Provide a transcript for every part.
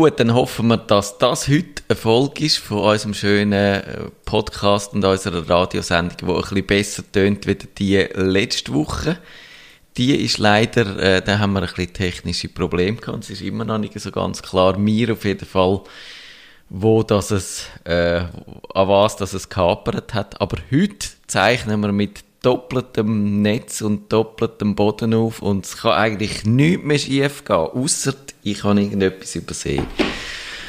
Gut, dann hoffen wir, dass das heute ein Folge ist von unserem schönen äh, Podcast und unserer Radiosendung, die ein bisschen besser tönt wie die letzte Woche. Die ist leider, äh, da haben wir ein bisschen technische Probleme gehabt. Es ist immer noch nicht so ganz klar. Mir auf jeden Fall, wo das es, äh, an was das es kapert hat. Aber heute zeichnen wir mit doppeltem Netz und doppeltem Boden auf und es kann eigentlich nichts mehr schief gehen, außer ich habe irgendetwas übersehen.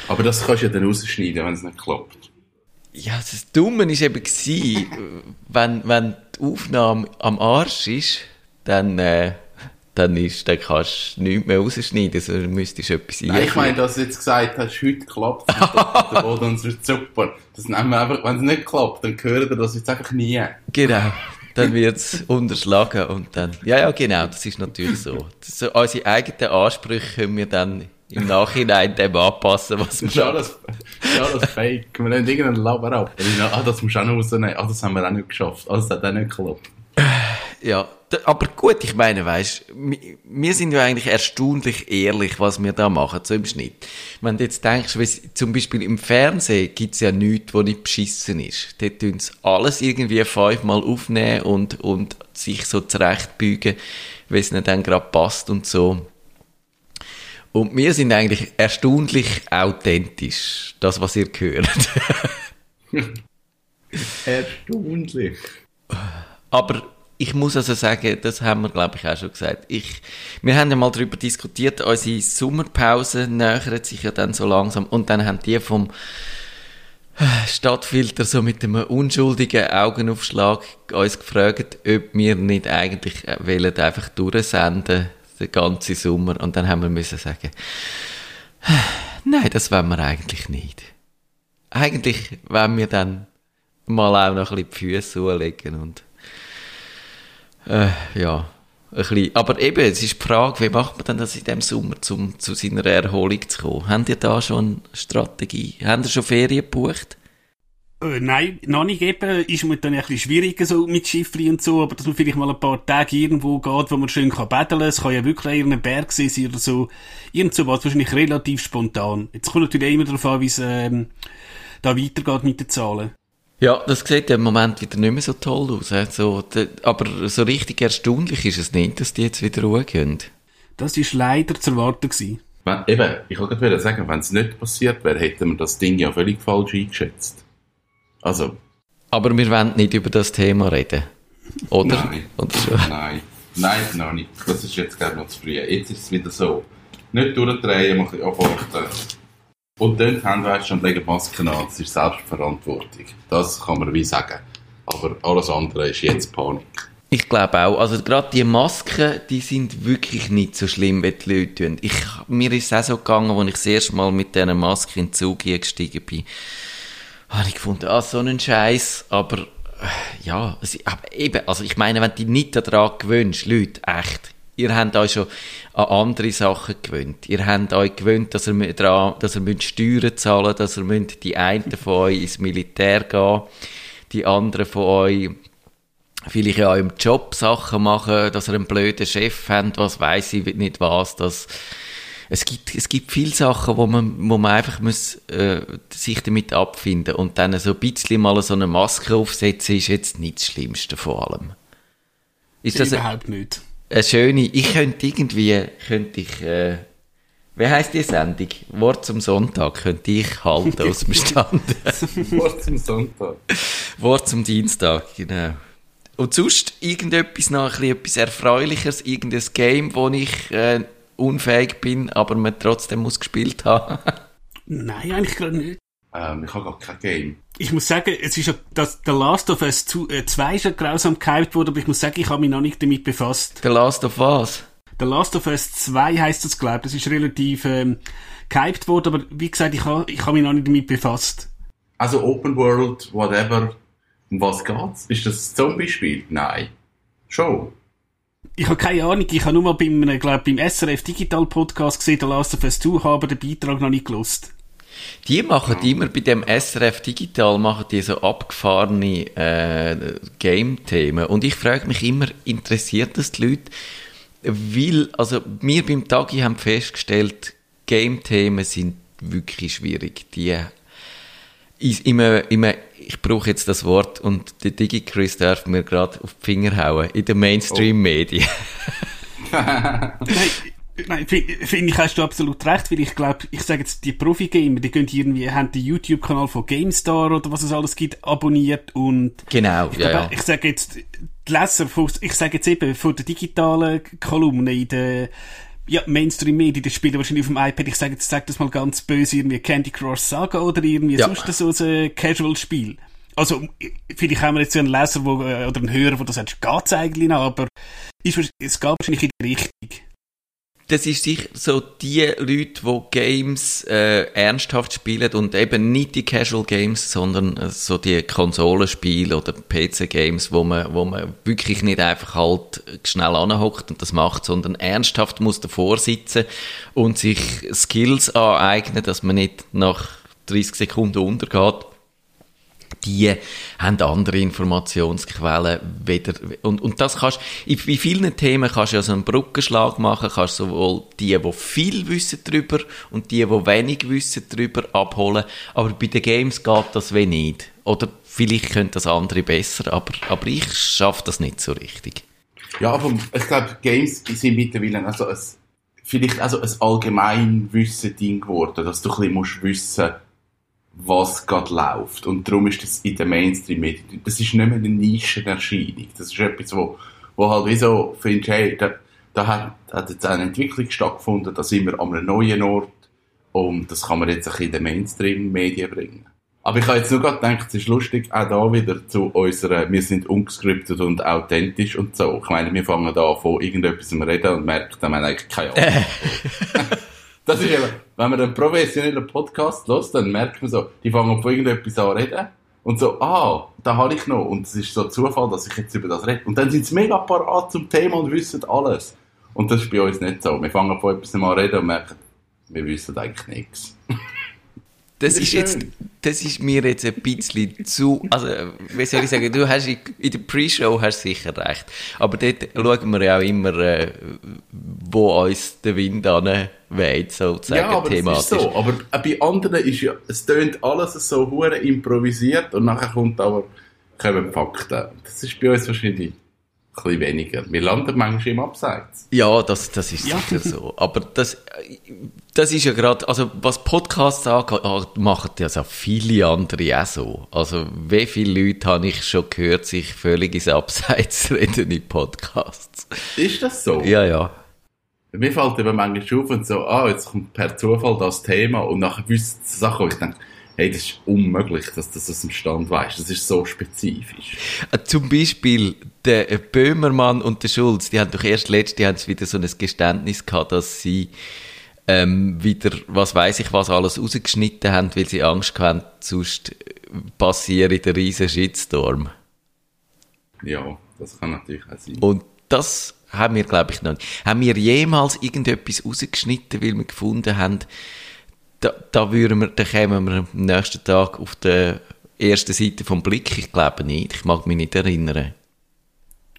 Aber das kannst du ja dann rausschneiden, wenn es nicht klappt. Ja, das Dumme war eben, gewesen, wenn, wenn die Aufnahme am Arsch ist, dann, äh, dann, ist, dann kannst du nichts mehr rausschneiden, sondern müsstest du etwas Nein, ich meine, dass du jetzt gesagt hast, heute klappt es der Boden und es wird super. Das nehmen wir einfach, wenn es nicht klappt, dann hören wir das jetzt einfach nie. Genau. Dann wird es unterschlagen und dann, ja, ja, genau, das ist natürlich so. so unsere eigenen Ansprüche können wir dann im Nachhinein dem anpassen, was wir Schau das, schau das Fake. Wir nehmen irgendeinen Laber ab. Ah, das musst du auch noch rausnehmen. Ah, das haben wir auch nicht geschafft. Ah, das hat auch nicht geklappt. Ja, aber gut, ich meine, weißt, wir sind ja eigentlich erstaunlich ehrlich, was wir da machen, so im Schnitt. Wenn du jetzt denkst, zum Beispiel im Fernsehen gibt's ja nichts, wo nicht beschissen ist. Dort tun sie alles irgendwie fünfmal aufnehmen und, und sich so zurechtbügen, wie es ihnen dann gerade passt und so. Und wir sind eigentlich erstaunlich authentisch, das, was ihr hört. erstaunlich. Aber ich muss also sagen, das haben wir, glaube ich, auch schon gesagt. Ich, wir haben ja mal darüber diskutiert, unsere Sommerpause nähert sich ja dann so langsam und dann haben die vom Stadtfilter so mit einem unschuldigen Augenaufschlag uns gefragt, ob wir nicht eigentlich äh, wollen einfach durchsenden, den ganzen Sommer. Und dann haben wir müssen sagen, nein, das wollen wir eigentlich nicht. Eigentlich wollen wir dann mal auch noch ein bisschen die Füße zulegen und äh, ja, ein bisschen. Aber eben, es ist die Frage, wie macht man denn das in diesem Sommer, um zu seiner Erholung zu kommen? Habt ihr da schon eine Strategie? Habt ihr schon Ferien gebucht? Äh, nein, noch nicht eben. Ist mir dann ein bisschen schwieriger so mit Schiffli und so, aber dass man vielleicht mal ein paar Tage irgendwo geht, wo man schön kann betteln. Es kann ja wirklich eher ein Berg sein oder so. Irgend so was, wahrscheinlich relativ spontan. Jetzt kommt natürlich immer darauf an, wie es ähm, da weitergeht mit den Zahlen. Ja, das sieht ja im Moment wieder nicht mehr so toll aus. Also, aber so richtig erstaunlich ist es nicht, dass die jetzt wieder Ruhe gehen. Das war leider zu erwarten. Gewesen. Wenn, eben, ich wollte gerade sagen, wenn es nicht passiert wäre, hätten wir das Ding ja völlig falsch eingeschätzt. Also. Aber wir wollen nicht über das Thema reden. Oder? Nein. Oder so. Nein. Nein, noch nicht. Das ist jetzt gerade noch zu früh. Jetzt ist es wieder so. Nicht durchdrehen, ein bisschen abwarten. Und dann Handwäsche und legen Masken an, das ist Selbstverantwortung. Das kann man wie sagen. Aber alles andere ist jetzt Panik. Ich glaube auch. Also gerade die Masken, die sind wirklich nicht so schlimm, wie die Leute tun. Ich, mir ist es auch so gegangen, als ich das erste Mal mit dieser Maske in den Zug gestiegen bin. Habe ich gefunden, ah, so ein Scheiß. Aber äh, ja, aber eben, also ich meine, wenn du dich nicht daran gewöhnst, Leute, echt, Ihr habt euch schon an andere Sachen gewöhnt. Ihr habt euch gewöhnt, dass ihr, dran, dass ihr Steuern zahlen müsst, dass ihr müsst, die einen von euch ins Militär gehen, die anderen von euch vielleicht in eurem Job Sachen machen, dass ihr einen blöden Chef habt, was weiß ich nicht was, dass es gibt, es gibt viele Sachen, wo man, wo man einfach muss, äh, sich damit abfinden und dann so ein bisschen mal so eine Maske aufsetzen, ist jetzt nicht das Schlimmste vor allem. Ist das überhaupt nicht eine schöne, ich könnte irgendwie, könnte ich, äh, wie heisst die Sendung? Wort zum Sonntag könnte ich halten aus dem Stand. Wort zum Sonntag. Wort zum Dienstag, genau. Und sonst irgendetwas noch, ein etwas Erfreuliches, irgendein Game, wo ich äh, unfähig bin, aber man trotzdem muss gespielt haben? Nein, eigentlich gerade nicht. Ähm, ich habe gar kein Game. Ich muss sagen, es ist ja, dass The Last of Us 2 äh, ist ja grausam gehypt worden, aber ich muss sagen, ich habe mich noch nicht damit befasst. The Last of was? The Last of Us 2 heisst das, glaube ich. Das ist relativ ähm, gehypt worden, aber wie gesagt, ich habe ich hab mich noch nicht damit befasst. Also Open World, whatever. Um was geht's? Ist das ein Zombie-Spiel? Nein. Schon. Ich habe keine Ahnung, ich habe nur mal beim, äh, glaub, beim SRF Digital Podcast gesehen, The Last of Us 2, habe den Beitrag noch nicht gelost. Die machen immer bei dem SRF Digital machen die so abgefahrene äh, Game-Themen. Und ich frage mich immer, interessiert das die Leute? Weil, also wir beim Tagi haben festgestellt, Game-Themen sind wirklich schwierig. Die, immer, immer, ich brauche jetzt das Wort und der Digi-Chris darf mir gerade auf die Finger hauen, in den Mainstream-Medien. Oh. nein, nein finde ich, hast du absolut recht, weil ich glaube, ich sage jetzt, die Profi-Gamer, die gehen irgendwie, haben den YouTube-Kanal von GameStar oder was es alles gibt, abonniert und... Genau, ich ja, glaube, ja. Ich sage jetzt, die Leser von, ich sage jetzt eben, von der digitalen Kolumne in der ja, Mainstream-Medien, die spielen wahrscheinlich auf dem iPad, ich sage jetzt, sag das mal ganz böse, irgendwie Candy Crush Saga oder irgendwie Ja. sonst so ein Casual-Spiel. Also, vielleicht haben wir jetzt so einen Leser wo, äh, oder einen Hörer, der das sagt, geht's eigentlich noch, aber ist, es geht wahrscheinlich in die Richtung. Das ist sicher so die Leute, die Games äh, ernsthaft spielen und eben nicht die Casual Games, sondern äh, so die Konsolenspiele oder PC-Games, wo man, wo man wirklich nicht einfach halt schnell anhockt und das macht, sondern ernsthaft muss davor sitzen und sich Skills aneignen, dass man nicht nach 30 Sekunden untergeht die haben andere Informationsquellen weder, und, und das kannst, in, in vielen Themen kannst du ja so einen Brückenschlag machen, kannst sowohl die, die viel wissen drüber und die, die wenig wissen drüber abholen, aber bei den Games geht das wie nicht. Oder vielleicht können das andere besser, aber, aber ich schaffe das nicht so richtig. Ja, aber ich glaube, Games sind mittlerweile also ein, vielleicht also ein Allgemeinwissen-Ding geworden, dass du ein bisschen musst wissen was gerade läuft. Und darum ist das in den Mainstream-Medien, das ist nicht mehr eine Nischenerscheinung. Das ist etwas, wo, wo halt wie so findest, hey, da, da hat, hat jetzt eine Entwicklung stattgefunden, da sind wir an einem neuen Ort und das kann man jetzt ein bisschen in den Mainstream-Medien bringen. Aber ich habe jetzt nur gerade gedacht, es ist lustig, auch da wieder zu unserer, wir sind ungescriptet und authentisch und so. Ich meine, wir fangen da an von irgendetwas zu reden und merken, dann haben wir eigentlich keine Ahnung. das ist eben, wenn man einen professionellen Podcast hört, dann merkt man so, die fangen von irgendetwas an reden und so, ah, da habe ich noch. Und es ist so Zufall, dass ich jetzt über das rede. Und dann sind sie mega parat zum Thema und wissen alles. Und das ist bei uns nicht so. Wir fangen von etwas an reden und merken, wir wissen eigentlich nichts. Das ist jetzt, das ist mir jetzt ein bisschen zu, also, wie soll ich sagen, du hast in, in der Pre-Show hast sicher recht. Aber dort schauen wir ja auch immer, äh, wo uns der Wind an weht, sozusagen, Ja, aber thematisch. das ist so. Aber äh, bei anderen ist ja, es tönt alles so hure improvisiert und nachher kommt aber, kommen Fakten. Das ist bei uns wahrscheinlich ein bisschen weniger. Wir landen manchmal im Abseits. Ja, das, das ist Ja. sicher so. Aber das, das ist ja gerade, also was Podcasts angeht, ah, machen das ja viele andere auch so. Also wie viele Leute habe ich schon gehört, sich völlig ins Abseits reden in Podcasts. Ist das so? Ja, ja. Mir fällt eben manchmal auf und so, ah, jetzt kommt per Zufall das Thema und nachher wissen sie Sachen, ich denke, hey, das ist unmöglich, dass du das aus dem Stand weißt. Das ist so spezifisch. Äh, Zum Beispiel der äh, Böhmermann und der Schulz, die haben doch erst letztes, haben wieder so ein Geständnis gehabt, dass sie ähm, wieder, was weiß ich was, alles rausgeschnitten haben, weil sie Angst hatten, sonst passiert der riesen Shitstorm. Ja, das kann natürlich auch sein. Und das haben wir, glaube ich, noch nicht. Haben wir jemals irgendetwas rausgeschnitten, weil wir gefunden haben, da, da würden wir, da kämen wir am nächsten Tag auf der ersten Seite vom Blick? Ich glaube nicht. Ich mag mich nicht erinnern.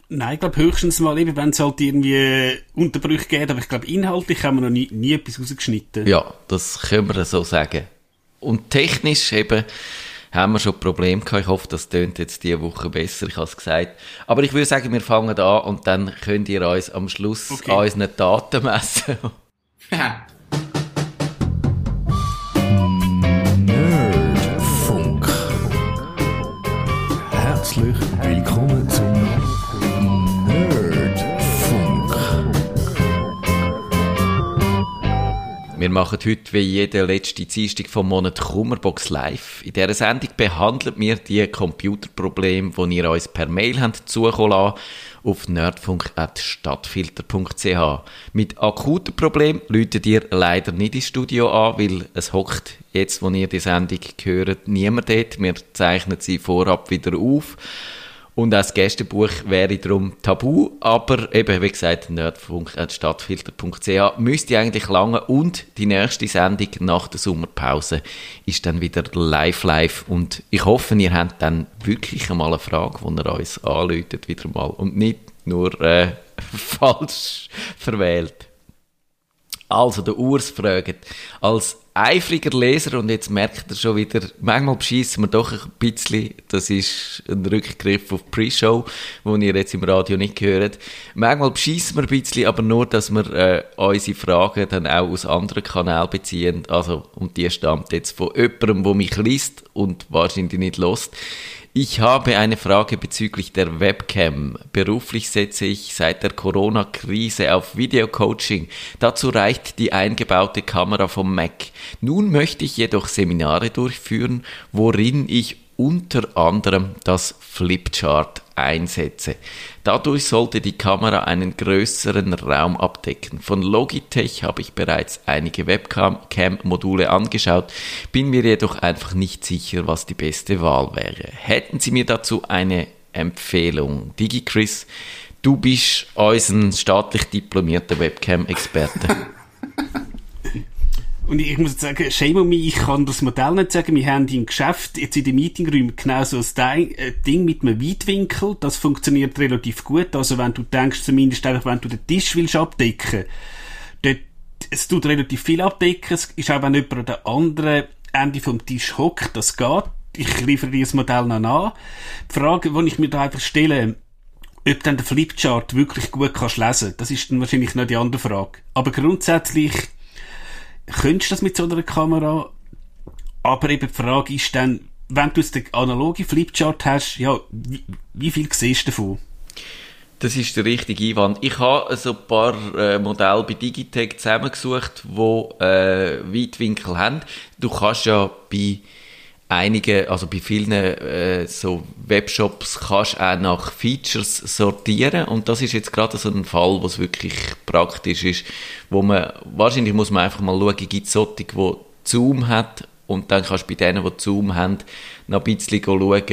Nein, ich glaube höchstens mal eben, wenn es halt irgendwie Unterbrüche geht, aber ich glaube inhaltlich haben wir noch nie, nie etwas rausgeschnitten. Ja, das können wir so sagen. Und technisch eben haben wir schon Probleme gehabt. Ich hoffe, das tönt jetzt diese Woche besser, ich habe es gesagt. Aber ich würde sagen, wir fangen an und dann könnt ihr uns am Schluss Okay. an unseren Daten messen. willkommen zum Wir machen heute wie jede letzte Dienstag vom Monat Kummerbox live. In dieser Sendung behandeln wir die Computerprobleme, die ihr uns per Mail habt zukommen lassen, auf nerdfunk.stadtfilter.ch. Mit akuten Problemen läutet ihr leider nicht ins Studio an, weil es hockt jetzt, wo ihr die Sendung hört, niemand dort. Wir zeichnen sie vorab wieder auf. Und auch das Gästebuch wäre darum tabu, aber eben, wie gesagt, nerdfunk.stadtfilter.ch müsste eigentlich lange und die nächste Sendung nach der Sommerpause ist dann wieder live live und ich hoffe, ihr habt dann wirklich einmal eine Frage, die ihr uns anläutet, wieder mal und nicht nur äh, falsch verwählt. Also, der Urs fragt, als eifriger Leser, und jetzt merkt er schon wieder, manchmal beschissen wir doch ein bisschen, das ist ein Rückgriff auf die Pre-Show, wo ihr jetzt im Radio nicht hört. Manchmal beschissen wir ein bisschen, aber nur, dass wir äh, unsere Fragen dann auch aus anderen Kanälen beziehen. Also, und die stammt jetzt von jemandem, der mich liest und wahrscheinlich nicht lost. Ich habe eine Frage bezüglich der Webcam. Beruflich setze ich seit der Corona-Krise auf Videocoaching. Dazu reicht die eingebaute Kamera vom Mac. Nun möchte ich jedoch Seminare durchführen, worin ich unter anderem das Flipchart einsetze. Dadurch sollte die Kamera einen größeren Raum abdecken. Von Logitech habe ich bereits einige Webcam-Module angeschaut, bin mir jedoch einfach nicht sicher, was die beste Wahl wäre. Hätten Sie mir dazu eine Empfehlung? DigiChris, du bist unser staatlich diplomierter Webcam-Experte. Und ich muss jetzt sagen, shame on me, ich kann das Modell nicht sagen. Wir haben im Geschäft, jetzt in den Meetingräumen, genau so ein äh, Ding mit einem Weitwinkel. Das funktioniert relativ gut. Also wenn du denkst, zumindest einfach, wenn du den Tisch willst abdecken, dort, es tut relativ viel abdecken. Es ist auch, wenn jemand an der anderen Ende vom Tisch hockt, das geht. Ich liefere dir das Modell noch an. Die Frage, die ich mir da einfach stelle, ob dann der Flipchart wirklich gut kannst lesen, das ist dann wahrscheinlich noch die andere Frage. Aber grundsätzlich, könntest du das mit so einer Kamera? Aber eben die Frage ist dann, wenn du jetzt den analogen Flipchart hast, ja, wie, wie viel siehst du davon? Das ist der richtige Einwand. Ich habe so ein paar äh, Modelle bei Digitech zusammengesucht, die äh, Weitwinkel haben. Du kannst ja bei einigen, also bei vielen äh, so Webshops kannst auch nach Features sortieren. Und das ist jetzt gerade so ein Fall, wo es wirklich praktisch ist, wo man, wahrscheinlich muss man einfach mal schauen, gibt es solche, die Zoom hat. Und dann kannst du bei denen, die Zoom haben, noch ein bisschen schauen,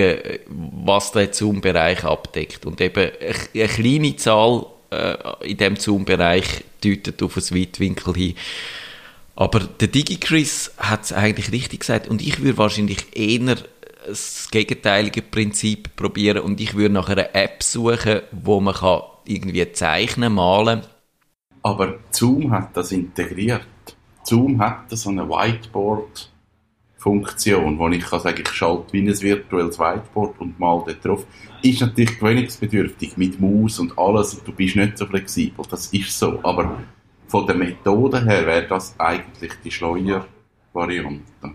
was der Zoom-Bereich abdeckt. Und eben eine kleine Zahl äh, in dem Zoom-Bereich deutet auf ein Weitwinkel hin. Aber der DigiChris hat es eigentlich richtig gesagt und ich würde wahrscheinlich eher das gegenteilige Prinzip probieren und ich würde nach einer App suchen, wo man kann irgendwie zeichnen, malen. Aber Zoom hat das integriert. Zoom hat so eine Whiteboard-Funktion, wo ich kann sagen, ich schalte wie ein virtuelles Whiteboard und mal dort drauf. Ist natürlich gewöhnungsbedürftig mit Maus und alles und du bist nicht so flexibel. Das ist so. Aber von der Methode her wäre das eigentlich die Schleuer-Variante.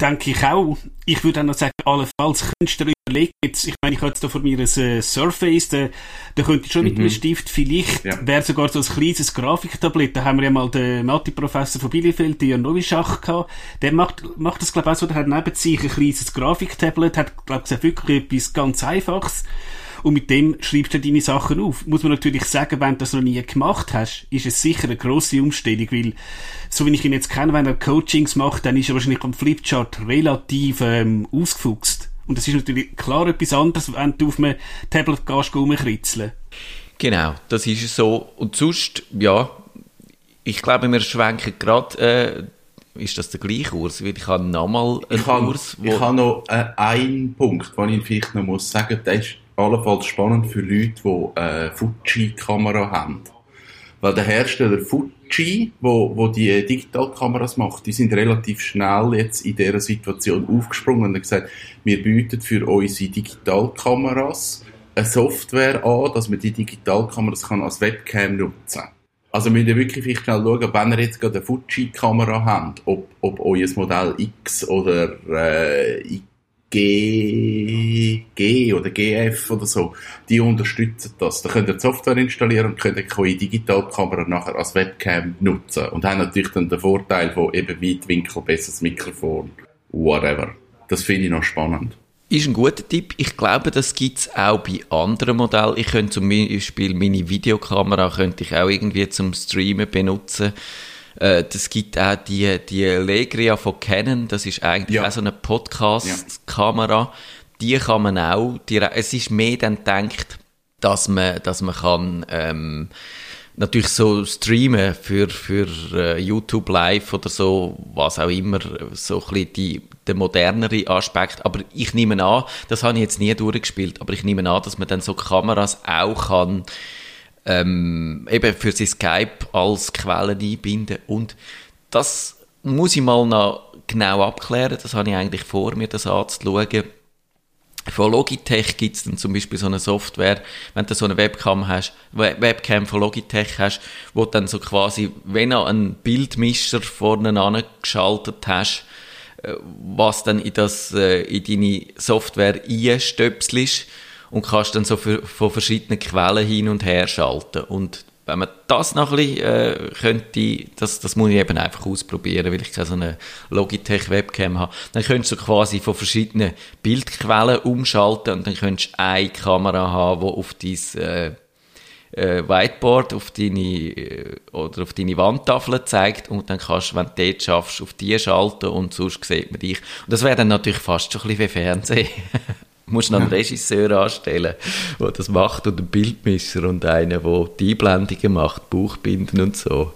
Denke ich auch. Ich würde auch noch sagen, allenfalls könntest du überlegen, jetzt, ich meine, ich habe jetzt da vor mir ein äh, Surface, da, da könnte ich schon mhm. mit einem Stift, vielleicht ja. wäre sogar so ein kleines Grafiktablett, da haben wir ja mal den Mathe-Professor von Bielefeld, Jan Novischach gehabt, der macht, macht das, glaube ich, auch so, der hat neben sich ein kleines Grafiktablet, hat, glaube ich, wirklich etwas ganz Einfaches, und mit dem schreibst du deine Sachen auf. Muss man natürlich sagen, wenn du das noch nie gemacht hast, ist es sicher eine grosse Umstellung, weil, so wie ich ihn jetzt kenne, wenn er Coachings macht, dann ist er wahrscheinlich am Flipchart relativ ähm, ausgefuchst. Und das ist natürlich klar etwas anderes, wenn du auf einem Tablet gehst, rumkritzeln. Genau, das ist so. Und sonst, ja, ich glaube, wir schwenken gerade, äh, ist das der gleiche Kurs? Weil ich habe nochmal einen ich Kurs, wo... Ich habe noch äh, einen Punkt, den ich vielleicht noch muss sagen, ist allenfalls spannend für Leute, die eine Fuji-Kamera haben. Weil der Hersteller Fuji, wo, wo die Digitalkameras macht, die sind relativ schnell jetzt in dieser Situation aufgesprungen und haben gesagt, wir bieten für unsere Digitalkameras eine Software an, dass man die Digitalkameras kann als Webcam nutzen kann. Also müsst ihr wirklich vielleicht schnell schauen, wenn ihr jetzt gerade eine Fuji-Kamera habt, ob, ob euer Modell X oder äh, G, G oder GF oder so, die unterstützen das. Da könnt ihr die Software installieren und könnt eure Digitalkamera nachher als Webcam nutzen. Und haben natürlich dann den Vorteil von eben Weitwinkel, besseres Mikrofon, whatever. Das finde ich noch spannend. Ist ein guter Tipp. Ich glaube, das gibt es auch bei anderen Modellen. Ich könnte zum Beispiel meine Videokamera könnte ich auch irgendwie zum Streamen benutzen. Äh, das gibt auch die, die Legria von Canon, das ist eigentlich ja. auch so eine Podcast-Kamera. Ja. Die kann man auch, die, es ist mehr dann gedacht, dass man, dass man kann, ähm, natürlich so streamen für, für uh, YouTube Live oder so, was auch immer, so ein bisschen die, der modernere Aspekt. Aber ich nehme an, das habe ich jetzt nie durchgespielt, aber ich nehme an, dass man dann so Kameras auch kann ähm, eben für sein Skype als Quelle einbinden. Und das muss ich mal noch genau abklären. Das habe ich eigentlich vor, mir das anzuschauen. Von Logitech gibt es dann zum Beispiel so eine Software, wenn du so eine Webcam hast, Webcam von Logitech hast, wo du dann so quasi, wenn du einen Bildmischer vorne angeschaltet hast, äh, was dann in, das, äh, in deine Software einstöpselst und kannst dann so für, von verschiedenen Quellen hin und her schalten. Und wenn man das noch ein bisschen äh, könnte, das, das muss ich eben einfach ausprobieren, weil ich keine so eine Logitech-Webcam habe, dann könntest du quasi von verschiedenen Bildquellen umschalten und dann könntest du eine Kamera haben, die auf dein äh, äh, Whiteboard, auf deine, äh, oder auf deine Wandtafel zeigt und dann kannst du, wenn du dort schaffst, auf die schalten und sonst sieht man dich. Und das wäre dann natürlich fast schon ein bisschen wie Fernsehen. Du musst noch einen Regisseur anstellen, der das macht und einen Bildmischer und einen, der die Einblendungen macht, Bauchbinden und so.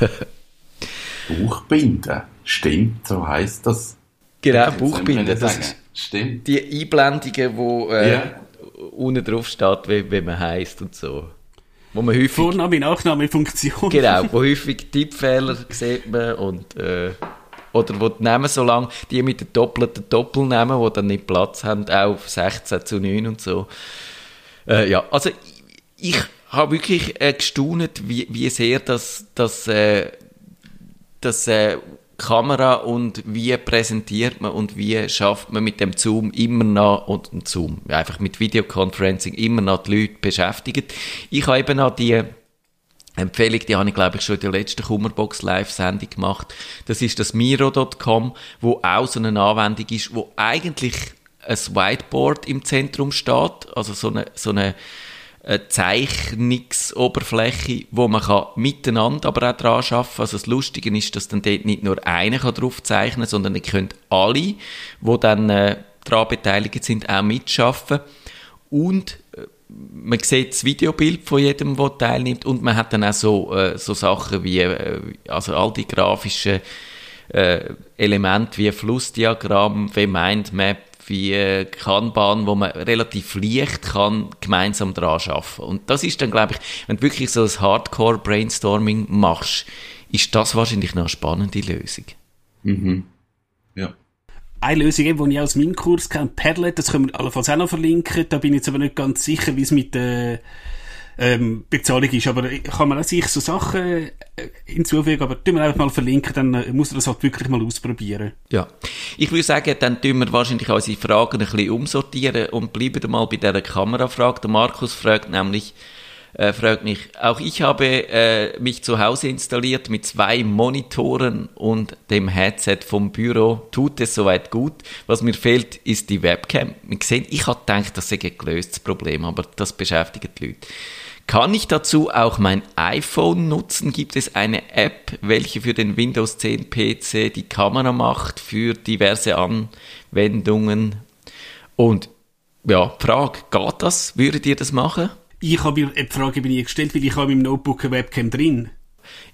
Bauchbinden? Stimmt, so heisst das. Genau, nicht Das Stimmt. die Einblendungen, wo äh, Ja. unten drauf steht, wie, wie man heisst und so. Wo man häufig, Vorname, Nachname, Funktion. genau, wo häufig Tippfehler sieht man und, äh, oder wo die Namen so lang, die mit den doppelten Doppelnamen, die dann nicht Platz haben, auch auf 16 zu 9 und so. Äh, ja, also ich, ich habe wirklich äh, gestaunt, wie, wie sehr das, das, äh, das äh, Kamera und wie präsentiert man und wie schafft man mit dem Zoom immer noch, und Zoom, einfach mit Videoconferencing immer noch die Leute beschäftigt. Ich habe eben noch die Empfehlung, die habe ich glaube ich schon in der letzten Kummerbox Live-Sendung gemacht. Das ist das Miro.com, wo auch so eine Anwendung ist, wo eigentlich ein Whiteboard im Zentrum steht, also so eine, so eine eine Zeichnungsoberfläche, wo man kann miteinander aber auch dran arbeiten kann. Also das Lustige ist, dass dann dort nicht nur einer kann drauf zeichnen sondern ihr könnt alle, die dann äh, daran beteiligt sind, auch mitschaffen. Und äh, man sieht das Videobild von jedem, der teilnimmt und man hat dann auch so, äh, so Sachen wie, äh, also all die grafischen äh, Elemente wie Flussdiagramm, wie Mindmap, wie äh, Kanban, wo man relativ leicht kann gemeinsam dran arbeiten. Und das ist dann, glaube ich, wenn du wirklich so ein Hardcore-Brainstorming machst, ist das wahrscheinlich noch eine spannende Lösung. Mhm. Eine Lösung, eben, die ich aus meinem Kurs kenne, Padlet, das können wir allenfalls auch noch verlinken. Da bin ich jetzt aber nicht ganz sicher, wie es mit der ähm, Bezahlung ist. Aber kann man auch sich so Sachen äh, hinzufügen, aber tun wir einfach mal verlinken, dann äh, muss man das halt wirklich mal ausprobieren. Ja. Ich würde sagen, dann tun wir wahrscheinlich unsere Fragen ein bisschen umsortieren und bleiben mal bei dieser Kamerafrage. Der Markus fragt nämlich, äh, fragt mich, auch ich habe äh, mich zu Hause installiert mit zwei Monitoren und dem Headset vom Büro. Tut es soweit gut. Was mir fehlt, ist die Webcam. Wir sehen, ich habe gedacht, das sei ein gelöstes Problem, aber das beschäftigt die Leute. Kann ich dazu auch mein iPhone nutzen? Gibt es eine App, welche für den Windows 10 PC die Kamera macht für diverse Anwendungen? Und ja, Frage, geht das? Würdet ihr das machen? Ich habe mir die Frage bin ich gestellt, weil ich habe meinem Notebook eine Webcam drin.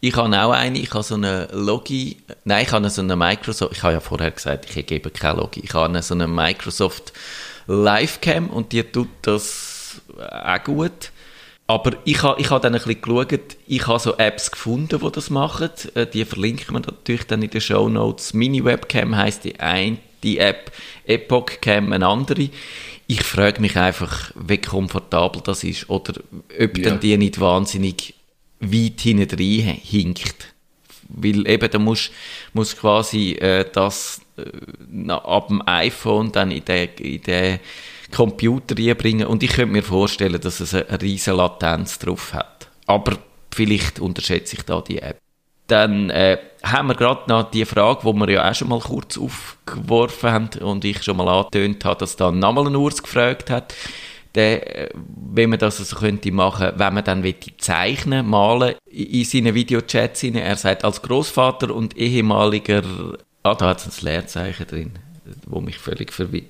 Ich habe auch eine, ich habe so eine Logi, nein, ich habe so eine Microsoft, ich habe ja vorher gesagt, ich gebe keine Logi, ich habe so eine Microsoft Livecam und die tut das auch gut. Aber ich habe, ich habe dann ein bisschen geschaut, ich habe so Apps gefunden, die das machen. Äh, Die verlinken wir natürlich dann in den Show Notes. Mini Webcam heisst die eine, die App, Epoch Cam eine andere. Ich frage mich einfach, wie komfortabel das ist oder ob Ja. dann die nicht wahnsinnig weit hinten rein hinkt. Weil eben, da musst musst quasi äh, das äh, ab dem iPhone dann in den, in den Computer reinbringen und ich könnte mir vorstellen, dass es eine, riesen Latenz drauf hat. Aber vielleicht unterschätze ich da die App. Dann äh, haben wir gerade noch die Frage, wo wir ja auch schon mal kurz aufgeworfen haben und ich schon mal angetönt habe, dass da nochmal ein Urs gefragt hat, der, äh, wenn man das also könnte machen, wenn man dann zeichnen, malen in in seinen Videochats. Er sagt, als Großvater und ehemaliger, ah, da hat es ein Leerzeichen drin, wo mich völlig verwirrt.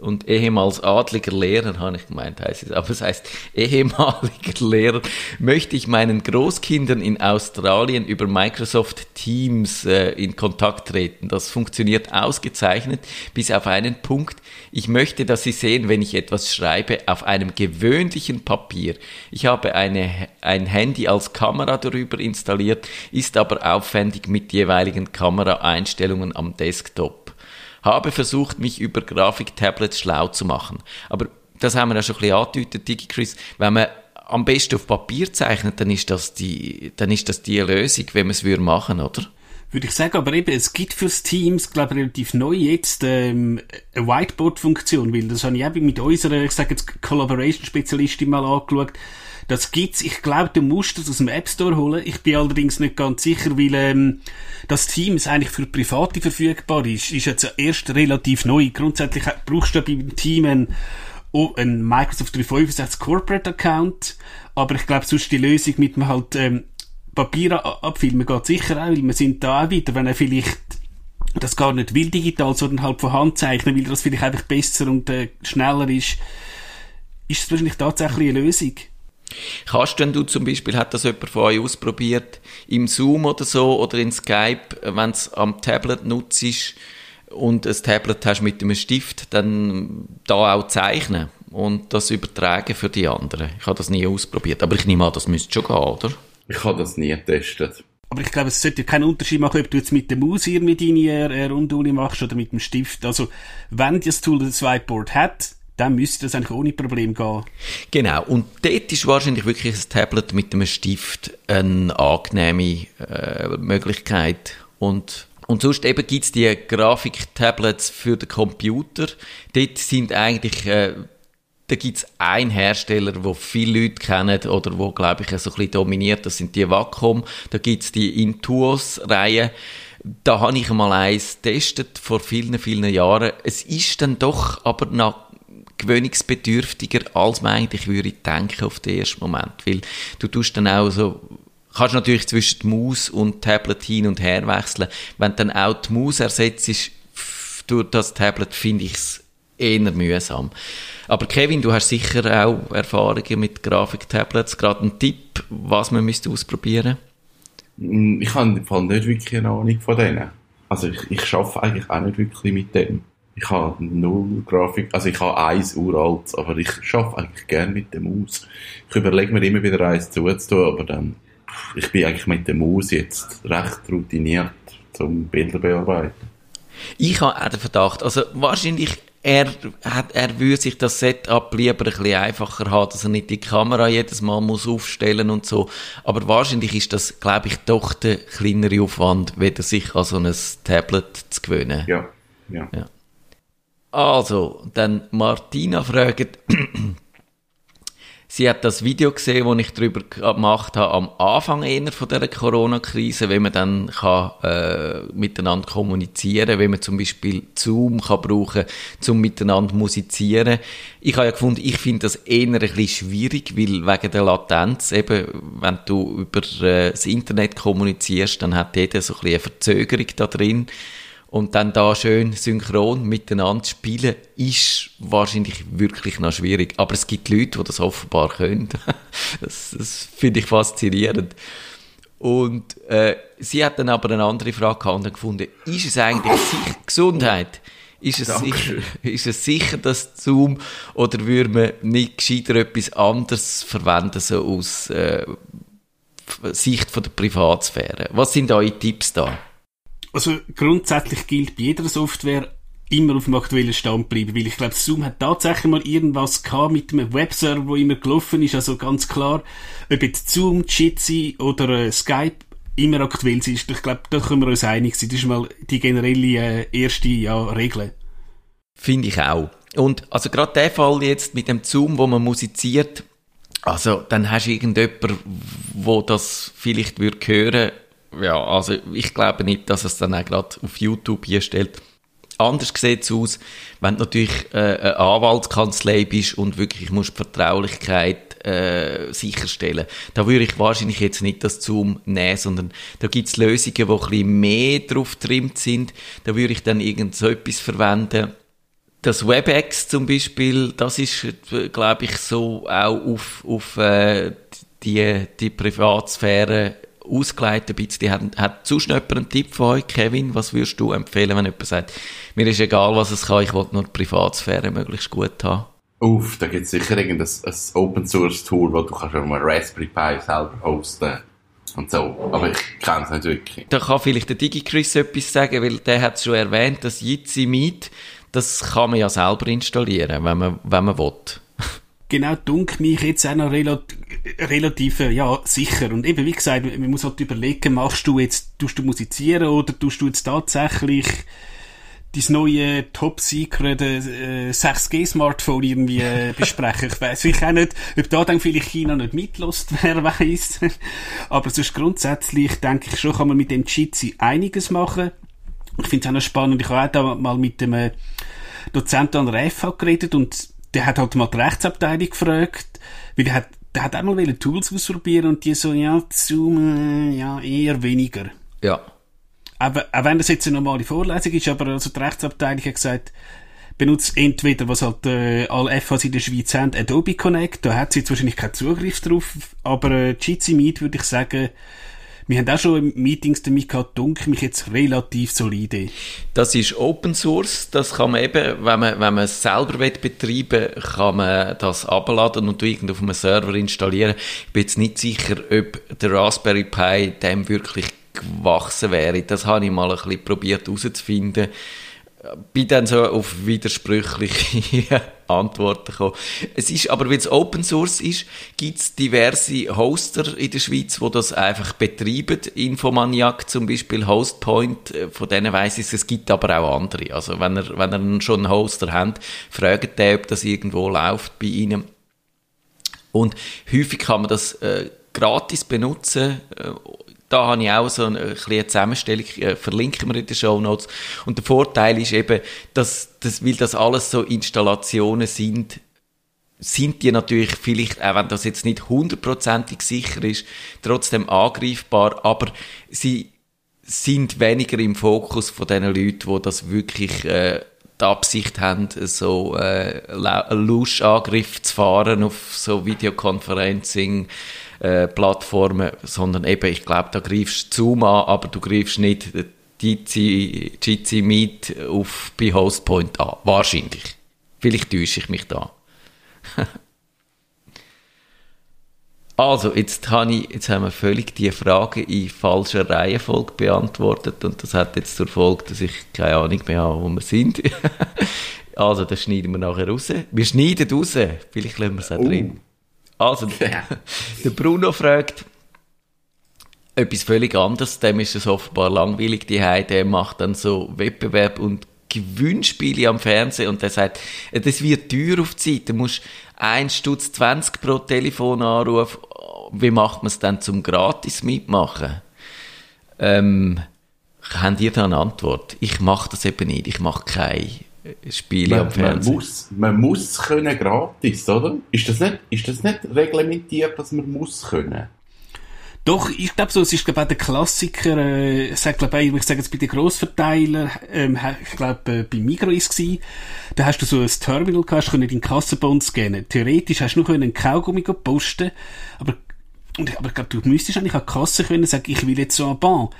Und ehemals adliger Lehrer, habe ich gemeint, heißt es, aber es heißt ehemaliger Lehrer, möchte ich meinen Großkindern in Australien über Microsoft Teams äh, in Kontakt treten. Das funktioniert ausgezeichnet, bis auf einen Punkt. Ich möchte, dass sie sehen, wenn ich etwas schreibe, auf einem gewöhnlichen Papier. Ich habe eine, ein Handy als Kamera darüber installiert, ist aber aufwendig mit jeweiligen Kameraeinstellungen am Desktop habe versucht, mich über Grafiktablets schlau zu machen. Aber das haben wir ja schon ein bisschen angedeutet, DigiChris, wenn man am besten auf Papier zeichnet, dann ist das die, dann ist das die Lösung, wenn man es machen oder? Würde ich sagen, aber eben, es gibt fürs Teams, glaube ich, relativ neu jetzt ähm, eine Whiteboard-Funktion, weil das habe ich eben mit unserer, ich sage jetzt, Collaboration-Spezialistin mal angeschaut, das gibt's. Ich glaube, du musst das aus dem App Store holen. Ich bin allerdings nicht ganz sicher, weil ähm, das Teams eigentlich für Private verfügbar ist. Ist jetzt erst relativ neu. Grundsätzlich brauchst du beim Team einen, oh, einen Microsoft 365 Corporate Account. Aber ich glaube, sonst die Lösung mit dem halt ähm, Papier abfilmen geht sicher auch, weil wir sind da auch wieder, wenn er vielleicht das gar nicht will digital, sondern halt von Hand zeichnen, weil das vielleicht einfach besser und äh, schneller ist, ist es wahrscheinlich tatsächlich eine Lösung. Kannst denn du zum Beispiel, hat das jemand von euch ausprobiert, im Zoom oder so oder in Skype, wenn es am Tablet nutzt und ein Tablet hast mit einem Stift, dann da auch zeichnen und das übertragen für die anderen? Ich habe das nie ausprobiert, aber ich nehme an, das müsste schon gehen, oder? Ich habe das nie getestet. Aber ich glaube, es sollte keinen Unterschied machen, ob du jetzt mit der Maus hier mit deiner äh, Runduli machst oder mit dem Stift. Also, wenn das Tool das Whiteboard hat, dann müsste das eigentlich ohne Problem gehen. Genau, und dort ist wahrscheinlich wirklich ein Tablet mit einem Stift eine angenehme äh, Möglichkeit. Und, und sonst eben gibt es die Grafik-Tablets für den Computer. Dort sind eigentlich... Äh, da gibt es einen Hersteller, wo viele Leute kennen oder wo, glaube ich, so ein bisschen dominiert. Das sind die Wacom. Da gibt es die Intuos-Reihe. Da habe ich mal eins getestet vor vielen, vielen Jahren. Es ist dann doch aber nach gewöhnungsbedürftiger, als man eigentlich würde denken auf den ersten Moment. Weil du tust dann auch so, kannst natürlich zwischen Maus und Tablet hin und her wechseln. Wenn dann auch die Maus ersetzt ist durch das Tablet, finde ich es eher mühsam. Aber Kevin, du hast sicher auch Erfahrungen mit Grafiktablets. Gerade ein Tipp, was man müsste ausprobieren? Mm, ich habe im Fall nicht wirklich eine Ahnung von denen. Also ich, ich arbeite eigentlich auch nicht wirklich mit dem. Ich habe null Grafik, also ich habe eins uralt, aber ich arbeite eigentlich gerne mit der Maus. Ich überlege mir immer wieder eins zuzutun, aber dann, ich bin eigentlich mit der Maus jetzt recht routiniert zum Bilder bearbeiten. Ich habe auch den Verdacht, also wahrscheinlich er, hat, er würde sich das Setup lieber ein bisschen einfacher haben, dass er nicht die Kamera jedes Mal muss aufstellen und so. Aber wahrscheinlich ist das, glaube ich, doch der kleinere Aufwand, weder sich an so ein Tablet zu gewöhnen. Ja, ja. ja. Also, dann Martina fragt, sie hat das Video gesehen, das ich darüber gemacht habe, am Anfang eher von der Corona-Krise, wie man dann kann, äh, miteinander kommunizieren, wie man zum Beispiel Zoom kann brauchen, zum miteinander musizieren. Ich habe ja gefunden, ich finde das eher ein bisschen schwierig, weil wegen der Latenz, eben, wenn du über äh, das Internet kommunizierst, dann hat jeder so ein bisschen eine Verzögerung da drin. Und dann da schön synchron miteinander spielen, ist wahrscheinlich wirklich noch schwierig. Aber es gibt Leute, die das offenbar können. das, das finde ich faszinierend. Und äh, sie hat dann aber eine andere Frage gehabt und gefunden, ist es eigentlich sicher Gesundheit? Ist es, sicher, ist es sicher, dass Zoom, oder würde man nicht gescheiter etwas anderes verwenden, so aus äh, Sicht von der Privatsphäre? Was sind eure Tipps da? Also grundsätzlich gilt bei jeder Software immer auf dem aktuellen Stand bleiben, weil ich glaube, Zoom hat tatsächlich mal irgendwas gehabt mit einem Webserver, wo immer gelaufen ist, also ganz klar, ob jetzt Zoom, Jitsi oder äh, Skype immer aktuell sind. Ich glaube, da können wir uns einig sein. Das ist mal die generelle äh, erste ja, Regel. Finde ich auch. Und also gerade der Fall jetzt mit dem Zoom, wo man musiziert, also dann hast du irgendjemanden, wo das vielleicht würde hören ja, also ich glaube nicht, dass es dann auch gerade auf YouTube hier stellt. Anders sieht es aus, wenn du natürlich äh, eine Anwaltskanzlei bist und wirklich musst die Vertraulichkeit äh, sicherstellen. Da würde ich wahrscheinlich jetzt nicht das Zoom nehmen, sondern da gibt es Lösungen, die ein bisschen mehr drauf trimmt sind. Da würde ich dann irgend so etwas verwenden das WebEx zum Beispiel, das ist, glaube ich, so auch auf, auf äh, die, die Privatsphäre ausgeleitet. Ein bisschen. Hat, hat sonst jemand einen Tipp von euch, Kevin? Was würdest du empfehlen, wenn jemand sagt, mir ist egal, was es kann, ich will nur die Privatsphäre möglichst gut haben? Uff, da gibt es sicher irgendein ein Open Source Tool, wo du kannst auf einem Raspberry Pi selber hosten und so. Aber ich kenne es nicht wirklich. Da kann vielleicht der DigiChris etwas sagen, weil der hat schon erwähnt, dass Jitsi Meet, das kann man ja selber installieren, wenn man, wenn man will. Genau dunk mich jetzt auch noch relativ, relativ äh, ja, sicher. Und eben, wie gesagt, man muss halt überlegen, machst du jetzt, tust du musizieren oder tust du jetzt tatsächlich dein neue Top Secret äh, 6G Smartphone irgendwie äh, besprechen. Ich weiß ich auch nicht, ob da dann vielleicht China nicht mitlost, wer weiß. Aber sonst grundsätzlich denke ich schon, kann man mit dem Jitsi einiges machen. Ich finde es auch noch spannend. Ich habe auch da mal mit dem äh, Dozenten an der FH geredet und der hat halt mal die Rechtsabteilung gefragt, weil der hat, der hat einmal Tools ausprobieren und die so, ja, Zoom, ja, eher weniger. Ja. Aber, auch wenn das jetzt eine normale Vorlesung ist, aber also die Rechtsabteilung hat gesagt, benutzt entweder, was halt äh, alle FHs in der Schweiz haben, Adobe Connect, da hat sie jetzt wahrscheinlich keinen Zugriff drauf, aber äh, Jitsi Meet würde ich sagen, wir haben auch schon Meetings damit gehabt, dunkel mich jetzt relativ solide. Das ist Open Source, das kann man eben, wenn man, wenn man es selber betreiben will, kann man das abladen und irgendwo auf einem Server installieren. Ich bin jetzt nicht sicher, ob der Raspberry Pi dem wirklich gewachsen wäre. Das habe ich mal ein bisschen probiert herauszufinden bin dann so auf widersprüchliche Antworten gekommen. Es ist, aber weil es Open Source ist, gibt es diverse Hoster in der Schweiz, wo das einfach betreiben. Infomaniac zum Beispiel, Hostpoint, äh, von denen weiss ich es, gibt aber auch andere. Also wenn ihr, wenn ihr schon einen Hoster habt, fragt den, ob das irgendwo läuft bei Ihnen. Und häufig kann man das äh, gratis benutzen, äh, da habe ich auch so eine, eine kleine Zusammenstellung, äh, verlinken wir in den Show Notes. Und der Vorteil ist eben, dass, dass, weil das alles so Installationen sind, sind die natürlich vielleicht, auch wenn das jetzt nicht hundertprozentig sicher ist, trotzdem angreifbar, aber sie sind weniger im Fokus von den Leuten, die das wirklich äh, die Absicht haben, so äh, Lusch-Angriff zu fahren auf so Videoconferencing äh, Plattformen, sondern eben, ich glaube, da greifst du Zoom an, aber du greifst nicht Jitsi Meet auf, bei Hostpoint an. Wahrscheinlich. Vielleicht täusche ich mich da. also, jetzt, habe ich, jetzt haben wir völlig die Frage in falscher Reihenfolge beantwortet und das hat jetzt zur Folge, dass ich keine Ahnung mehr habe, wo wir sind. also, das schneiden wir nachher raus. Wir schneiden raus. Vielleicht lassen wir es auch uh. drin. Also, der Bruno fragt etwas völlig anderes. Dem ist es offenbar langweilig, die Der macht dann so Wettbewerb und Gewinnspiele am Fernsehen und der sagt, das wird teuer auf die Zeit. Du musst 1 Stutz 20 pro Telefonanruf. Wie macht man es dann zum gratis mitmachen? Ähm, habt ihr da eine Antwort? Ich mache das eben nicht. Ich mache keine Spiele man, am Fernsehen. Man muss, man muss können gratis, oder? Ist das nicht, ist das nicht reglementiert, dass man muss können? Doch, ich glaube so, es ist glaube auch der Klassiker, äh, ich sag, glaube ich sage jetzt bei den Grossverteilern, ähm, ich glaube äh, bei Migros gsi, da hast du so ein Terminal gehabt, hast du deinen Kassenbon scannen. Theoretisch hast du nur einen Kaugummi posten, aber und, aber ich glaube, du müsstest eigentlich an die Kasse können sagen, ich will jetzt so ein Bon.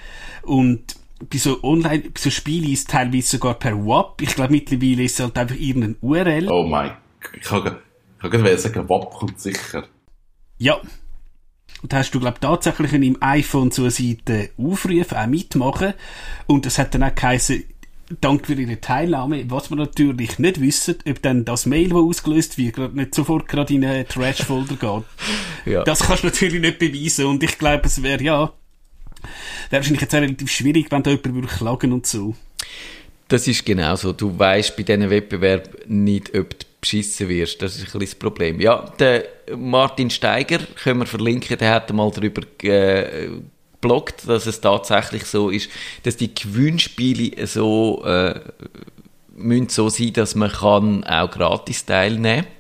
Und bei so Online, bei so Spielen ist es teilweise sogar per WAP. Ich glaube, mittlerweile ist es halt einfach irgendein URL. Oh mein, ich kann, ich kann sagen, WAP kommt sicher. Ja. Und da hast du, glaube tatsächlich in deinem iPhone eine Seite aufrufen, auch mitmachen. Und es hat dann auch geheißen, dank für ihre Teilnahme, was wir natürlich nicht wissen, ob dann das Mail, das ausgelöst wird, nicht sofort gerade in einen Trash-Folder geht. ja. Das kannst du natürlich nicht beweisen. Und ich glaube, es wäre ja, wäre wahrscheinlich jetzt auch relativ schwierig, wenn da jemand klagen und so. Das ist genau so. Du weißt bei diesen Wettbewerben nicht, ob du beschissen wirst. Das ist ein bisschen das Problem. Ja, der Martin Steiger, können wir verlinken, der hat mal darüber gebloggt, dass es tatsächlich so ist, dass die Gewinnspiele so, äh, müssen so sein, dass man kann auch gratis teilnehmen kann.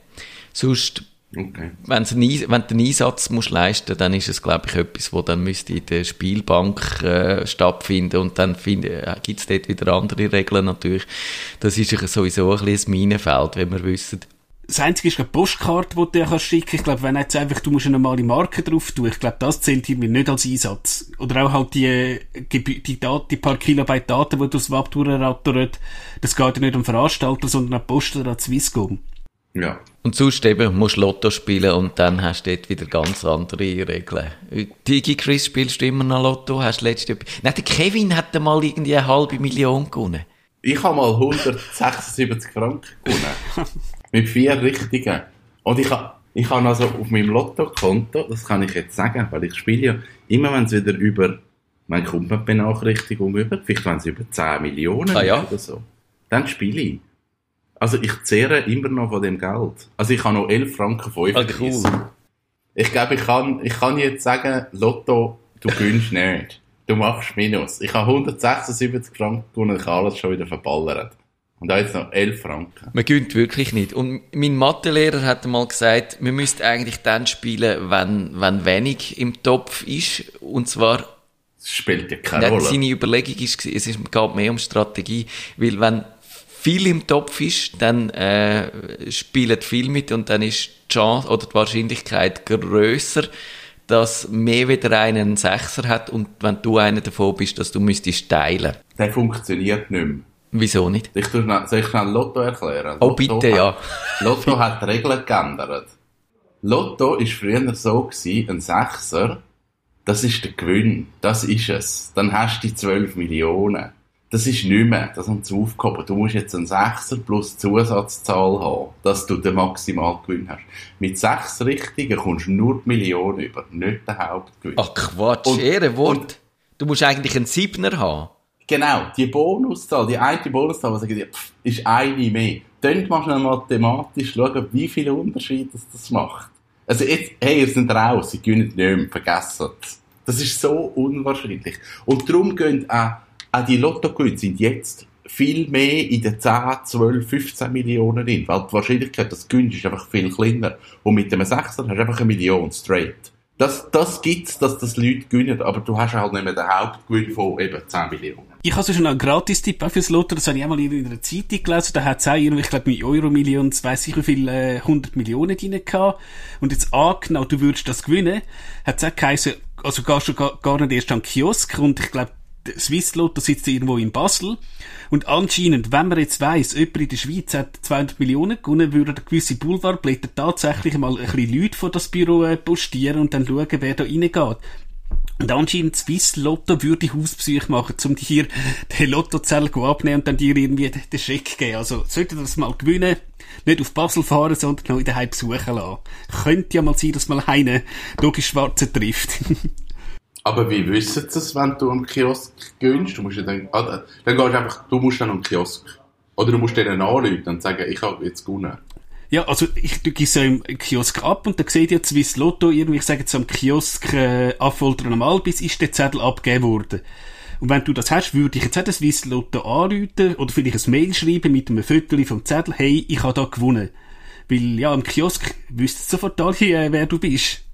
Sonst Okay. Wenn's ein, Eis- wenn du einen Einsatz musst leisten dann ist es, glaube ich, etwas, wo dann müsste in der Spielbank äh, stattfinden und dann äh, gibt es dort wieder andere Regeln natürlich. Das ist ja sowieso ein bisschen ein Minenfeld, wenn wir wissen. Das einzige ist eine Postkarte, die du dir kannst schicken Ich glaube, wenn jetzt einfach, du musst eine normale Marke drauf tun, ich glaube, das zählt mir nicht als Einsatz. Oder auch halt die, äh, die, Daten, die paar Kilobyte Daten, die durchs Web durchrattert, das geht ja nicht am Veranstalter, sondern an Post oder an Swisscom. Ja. Und sonst eben musst du Lotto spielen und dann hast du dort wieder ganz andere Regeln. Digi Chris spielst du immer noch Lotto? Hast du letzte... Nein, der Kevin hat mal irgendwie eine halbe Million gewonnen. Ich habe mal 176 Franken gewonnen. Mit vier Richtigen. Und ich habe ich habe also auf meinem Lottokonto, das kann ich jetzt sagen, weil ich spiele ja immer, wenn es wieder über, man kommt eine Benachrichtigung über, vielleicht wenn es über 10 Millionen Ah, ja? oder so, dann spiele ich. Also ich zehre immer noch von dem Geld. Also ich habe noch 11 Franken 35. Ah, cool. Ich glaube, ich kann, ich kann jetzt sagen, Lotto, du gewinnst nicht. Du machst Minus. Ich habe 176 Franken gewonnen, ich habe alles schon wieder verballert. Und da jetzt noch 11 Franken. Man gönnt wirklich nicht. Und mein Mathelehrer hat mal gesagt, man müsste eigentlich dann spielen, wenn, wenn wenig im Topf ist. Und zwar Das spielt ja keine Rolle. seine Überlegung ist, es ist, geht mehr um Strategie, weil wenn viel im Topf ist, dann äh, spielt viel mit und dann ist die Chance oder die Wahrscheinlichkeit größer, dass mehr wieder einen Sechser hat und wenn du einer davon bist, dass du müsstest teilen. Der funktioniert nicht mehr. Wieso nicht? Ich tu schnell, soll ich schnell Lotto erklären? Oh, Lotto bitte, ja. Hat, Lotto hat die Regeln geändert. Lotto ist früher so gewesen, ein Sechser, das ist der Gewinn. Das ist es. Dann hast du die 12 Millionen. Das ist nicht mehr. Das haben sie aufgehoben. Du musst jetzt einen Sechser plus Zusatzzahl haben, dass du den Maximalgewinn hast. Mit sechs Richtigen kommst du nur die Million über, nicht den Hauptgewinn. Ach Quatsch, Und- Ehrenwort. Du musst eigentlich einen Siebner haben. Genau, die Bonuszahl, die eine Bonuszahl, was die, pff, ist eine mehr. Dann machst du noch mathematisch schauen, wie viel Unterschied das, das macht. Also jetzt, hey, ihr seid raus, sie gewinnen nicht mehr, vergessen es. Das ist so unwahrscheinlich. Und darum gehen auch, auch die Lottogewinne sind jetzt viel mehr in den 10, 12, 15 Millionen drin, weil die Wahrscheinlichkeit, dass du ist einfach viel kleiner. Und mit dem Sechser hast du einfach eine Million straight. Das, das gibt's, dass das Leute gewinnen, aber du hast halt nicht mehr den Hauptgewinn von eben 10 Millionen. Ich habe schon einen Gratis-Tipp auch fürs Lotto, das habe ich auch mal in einer Zeitung gelesen, da hat es auch irgendwie, ich glaube, mit Euro-Million, weiss ich wie viel, äh, 100 Millionen drin gehabt. Und jetzt angenommen, du würdest das gewinnen, hat es auch geheißen, also gehst du gar, gar nicht erst an den Kiosk und ich glaube, Swiss Lotto sitzt irgendwo in Basel. Und anscheinend, wenn man jetzt weiss, jemand in der Schweiz hat 200 Millionen gewonnen, würden gewisse Boulevardblätter tatsächlich mal ein bisschen Leute vor das Büro äh, postieren und dann schauen, wer da reingeht. Und anscheinend Swiss Lotto würde Hauspsych machen, um dir den Lottozell abnehmen und dann dir irgendwie den Scheck geben. Also, sollte das mal gewinnen, nicht auf Basel fahren, sondern noch in daheim besuchen lassen. Könnte ja mal sein, dass mal einer logisch Schwarze trifft. Aber wie wissen sie es, wenn du am Kiosk gewinnst? Du musst ja dann, ah, dann gehst du einfach, du musst dann am Kiosk. Oder du musst denen anrufen und sagen, ich habe jetzt gewonnen. Ja, also ich du gehst so im Kiosk ab und dann seht ihr Swiss Lotto irgendwie, ich sage jetzt am Kiosk äh, Affolter am Albis ist der Zettel abgegeben worden. Und wenn du das hast, würde ich jetzt auch den Swiss Lotto anrufen oder vielleicht ein Mail schreiben mit einem Foto vom Zettel, hey, ich habe da gewonnen. Weil ja, am Kiosk wüssten sofort alle, äh, wer du bist.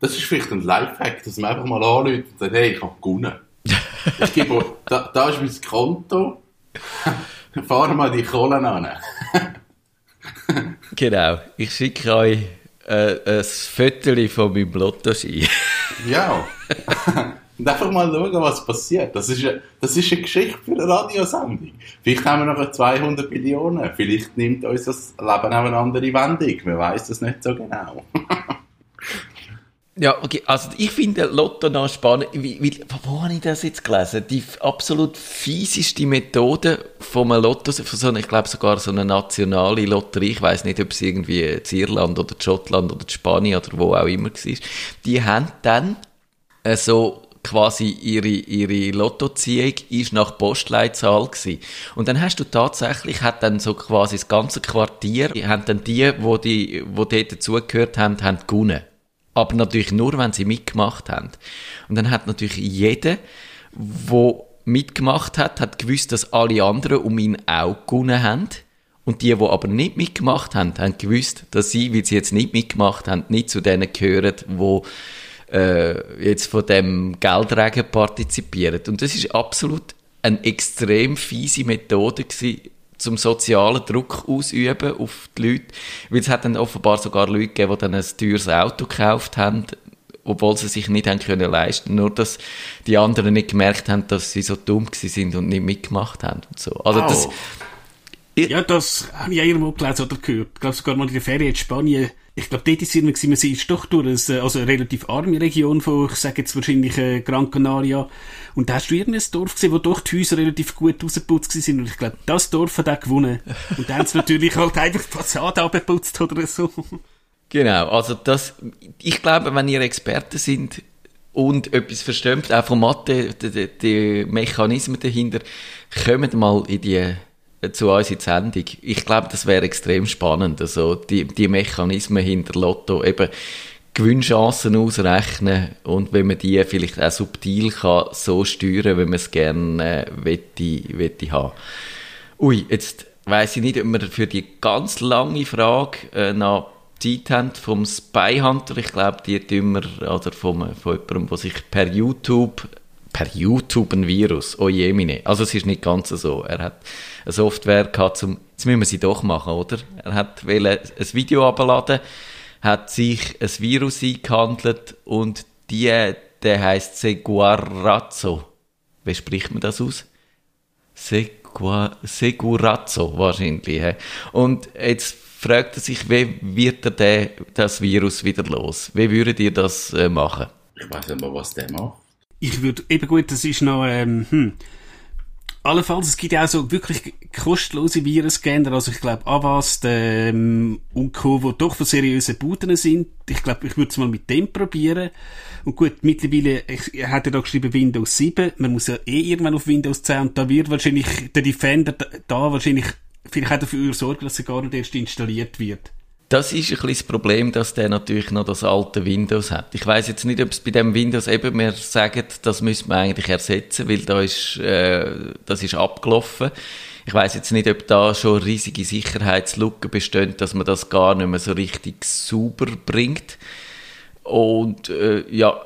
Das ist vielleicht ein Lifehack, dass man einfach mal anruft und sagt, hey, ich habe gewonnen. ich gebe, da, da ist mein Konto. Fahren wir die Kohlen an. Genau. Ich schicke euch äh, ein Foto von meinem Lottoschein. Ja. Und einfach mal schauen, was passiert. Das ist, eine, das ist eine Geschichte für eine Radiosendung. Vielleicht haben wir noch 200 Millionen. Vielleicht nimmt uns das Leben auch eine andere Wendung. Man weiß das nicht so genau. Ja, okay. Also ich finde Lotto noch spannend. Wie, wie, wo habe ich das jetzt gelesen? Die absolut fieseste Methode von einem Lotto, von so einer, ich glaube sogar so eine nationale Lotterie, ich weiß nicht, ob es irgendwie in Irland oder in Schottland oder in Spanien oder wo auch immer war, die haben dann äh, so quasi ihre, ihre Lottoziehung ist nach Postleitzahl gewesen. Und dann hast du tatsächlich, hat dann so quasi das ganze Quartier, haben dann die, wo die, wo dort dazugehört haben, haben gewonnen. Aber natürlich nur, wenn sie mitgemacht haben. Und dann hat natürlich jeder, der mitgemacht hat, hat gewusst, dass alle anderen um ihn auch gewonnen haben. Und die, die aber nicht mitgemacht haben, haben gewusst, dass sie, weil sie jetzt nicht mitgemacht haben, nicht zu denen gehören, die äh, jetzt von dem Geldregen partizipieren. Und das ist absolut eine extrem fiese Methode gewesen, zum sozialen Druck ausüben auf die Leute. Weil es hat dann offenbar sogar Leute gegeben, die dann ein teures Auto gekauft haben, obwohl sie sich nicht haben können leisten, nur dass die anderen nicht gemerkt haben, dass sie so dumm sind und nicht mitgemacht haben und so. Also das, Oh. Ja, das habe ich auch irgendwo gelesen oder gehört. Ich glaube sogar mal in der Ferien in Spanien. Ich glaube, dort ist irgendwie, man ist doch durch eine, also eine relativ arme Region von, ich sage jetzt wahrscheinlich äh, Gran Canaria. Und da hast du irgendein Dorf gesehen, wo doch die Häuser relativ gut rausgeputzt sind. Und ich glaube, das Dorf hat auch gewonnen. Und dann haben sie natürlich halt einfach die Fassade abgeputzt oder so. Genau, also das, ich glaube, wenn ihr Experten sind und etwas versteht, auch von Mathe, die, die, die Mechanismen dahinter, kommt mal in die, zu uns in die Sendung. Ich glaube, das wäre extrem spannend, also die, die Mechanismen hinter Lotto, eben Gewinnchancen ausrechnen und wenn man die vielleicht auch subtil kann, so steuern, wenn man es gerne äh, haben. Ui, jetzt weiss ich nicht, ob wir für die ganz lange Frage äh, noch Zeit haben vom Spy Hunter. Ich glaube, die tun wir, oder vom, von jemandem, der sich per YouTube, per YouTube ein Virus, oh je meine. Also es ist nicht ganz so. Er hat eine Software gehabt zum, jetzt müssen wir sie doch machen, oder? Er hat ein Video abladen, hat sich ein Virus eingehandelt und die, der heißt Seguarazzo. Wie spricht man das aus? Segua, Segurazzo wahrscheinlich. hä? Und jetzt fragt er sich, wie wird er den, das Virus wieder los? Wie würdet ihr das äh, machen? Ich weiß nicht mal, was der macht. Ich würde, eben gut, das ist noch, ähm, hm. Allenfalls, es gibt ja auch so wirklich kostenlose Virenscanner, also ich glaube Avast ähm, und Co., die doch von seriösen Buden sind. Ich glaube, ich würde es mal mit dem probieren. Und gut, mittlerweile, ich, er hat ja da geschrieben Windows 7, man muss ja eh irgendwann auf Windows 10 und da wird wahrscheinlich der Defender da, da wahrscheinlich vielleicht auch dafür sorgen, dass er gar nicht erst installiert wird. Das ist ein bisschen das Problem, dass der natürlich noch das alte Windows hat. Ich weiß jetzt nicht, ob es bei dem Windows eben, wir sagen, das müssen wir eigentlich ersetzen, weil da ist, äh, das ist abgelaufen. Ich weiß jetzt nicht, ob da schon riesige Sicherheitslücken bestehen, dass man das gar nicht mehr so richtig sauber bringt. Und äh, ja,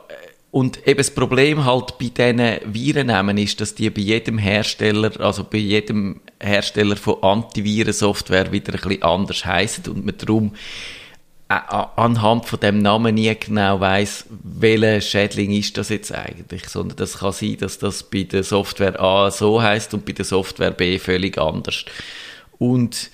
und eben das Problem halt bei diesen Virennamen ist, dass die bei jedem Hersteller, also bei jedem Hersteller von Antivirensoftware wieder ein bisschen anders heißen und man darum äh, anhand von dem Namen nie genau weiß, welcher Schädling ist das jetzt eigentlich, sondern das kann sein, dass das bei der Software A so heißt und bei der Software B völlig anders. Und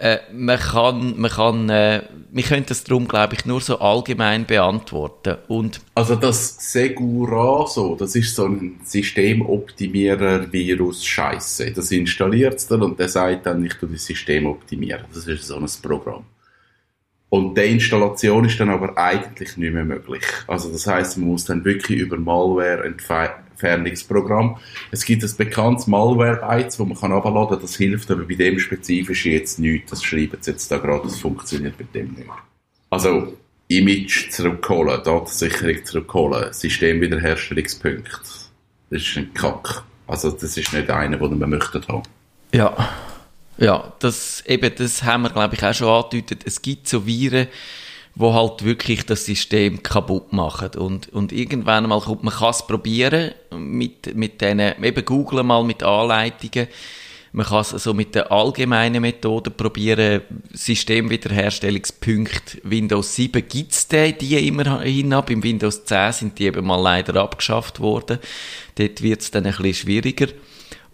äh, man kann, man kann, äh, wir können das darum, glaube ich, nur so allgemein beantworten. Und Also das Seguraso, das ist so ein Systemoptimierer-Virus Scheiße. Das installiert es dann und der sagt dann, ich tue das System optimieren. Das ist so ein Programm. Und die Installation ist dann aber eigentlich nicht mehr möglich. Also das heißt, man muss dann wirklich über Malware-Entfernungsprogramm. Es gibt ein bekanntes Malware-Bytes, wo man kann abladen, das hilft, aber bei dem spezifischen jetzt nichts. Das schreiben sie jetzt da gerade, das funktioniert mit dem nicht. Also, Image zurückholen, Datensicherung zurückholen, Systemwiederherstellungspunkt. Das ist ein Kack. Also, das ist nicht einer, den wir möchten haben. Ja. Ja, das, eben, das haben wir, glaube ich, auch schon angedeutet. Es gibt so Viren, wo halt wirklich das System kaputt machen. Und, und irgendwann mal kommt, man kann es probieren, mit, mit denen, eben googlen mal mit Anleitungen. Man kann es so mit der allgemeinen Methode probieren, Systemwiederherstellungspunkt Windows 7 gibt's die, die immerhin ab. Im Windows 10 sind die eben mal leider abgeschafft worden. Dort wird's dann ein bisschen schwieriger.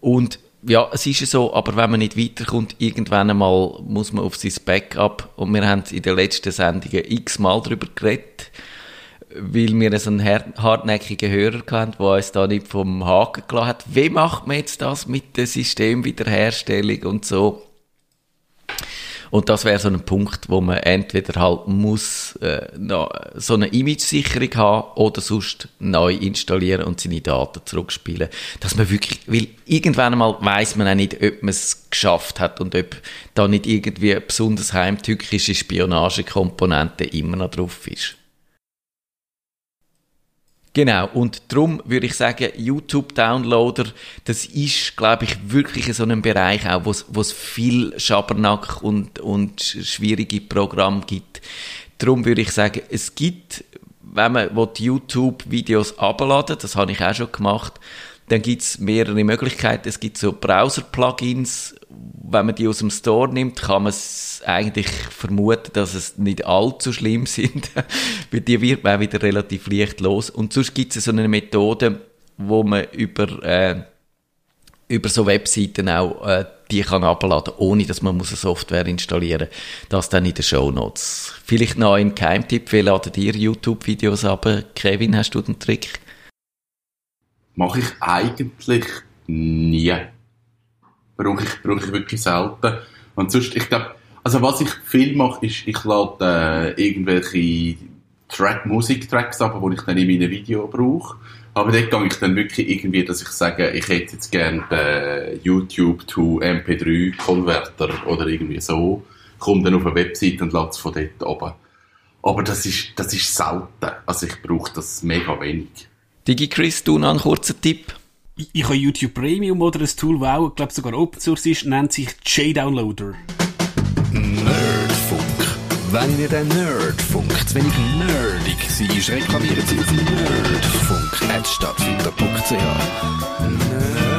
Und ja, es ist so, aber wenn man nicht weiterkommt, irgendwann einmal muss man auf sein Backup. Und wir haben in den letzten Sendungen x-mal darüber geredet, weil wir so einen har- hartnäckigen Hörer hatten, der uns da nicht vom Haken gelassen hat. Wie macht man jetzt das mit der Systemwiederherstellung und so? Und das wäre so ein Punkt, wo man entweder halt muss äh, so eine Image-Sicherung haben oder sonst neu installieren und seine Daten zurückspielen. Dass man wirklich, weil irgendwann einmal weiß man auch nicht, ob man es geschafft hat und ob da nicht irgendwie eine besonders heimtückische Spionagekomponente immer noch drauf ist. Genau, und darum würde ich sagen, YouTube-Downloader, das ist, glaube ich, wirklich so ein Bereich auch, wo es viel Schabernack und, und schwierige Programme gibt. Darum würde ich sagen, es gibt, wenn man YouTube-Videos abladen das habe ich auch schon gemacht, dann gibt es mehrere Möglichkeiten. Es gibt so Browser-Plugins, wenn man die aus dem Store nimmt, kann man es eigentlich vermuten, dass es nicht allzu schlimm sind, weil die wird man auch wieder relativ leicht los. Und sonst gibt es so eine Methode, wo man über, äh, über so Webseiten auch äh, die kann abladen, ohne dass man muss eine Software installieren muss. Das dann in den Show Notes. Vielleicht noch ein Keimtipp, wie ladet ihr YouTube-Videos ab? Kevin, hast du den Trick? Mache ich eigentlich nie. Brauche ich, brauche ich wirklich selten. Und sonst, ich glaube, also was ich viel mache, ist, ich lade äh, irgendwelche Track, Musiktracks ab, die ich dann in meinem Video brauche. Aber dort gehe ich dann wirklich irgendwie, dass ich sage, ich hätte jetzt gerne den YouTube to MP3 Konverter oder irgendwie so. Komme dann auf eine Website und lade es von dort oben. Aber das ist, das ist selten. Also ich brauche das mega wenig. DigiChris, du noch einen kurzen Tipp? Ich, ich habe YouTube Premium oder ein Tool, das auch, glaube sogar Open Source ist, nennt sich J-Downloader. Nerdfunk. Wenn ihr den Nerdfunk zu wenig nerdig seid, reklamiert sie auf nerdfunk.stadtfinder.ch. Nerd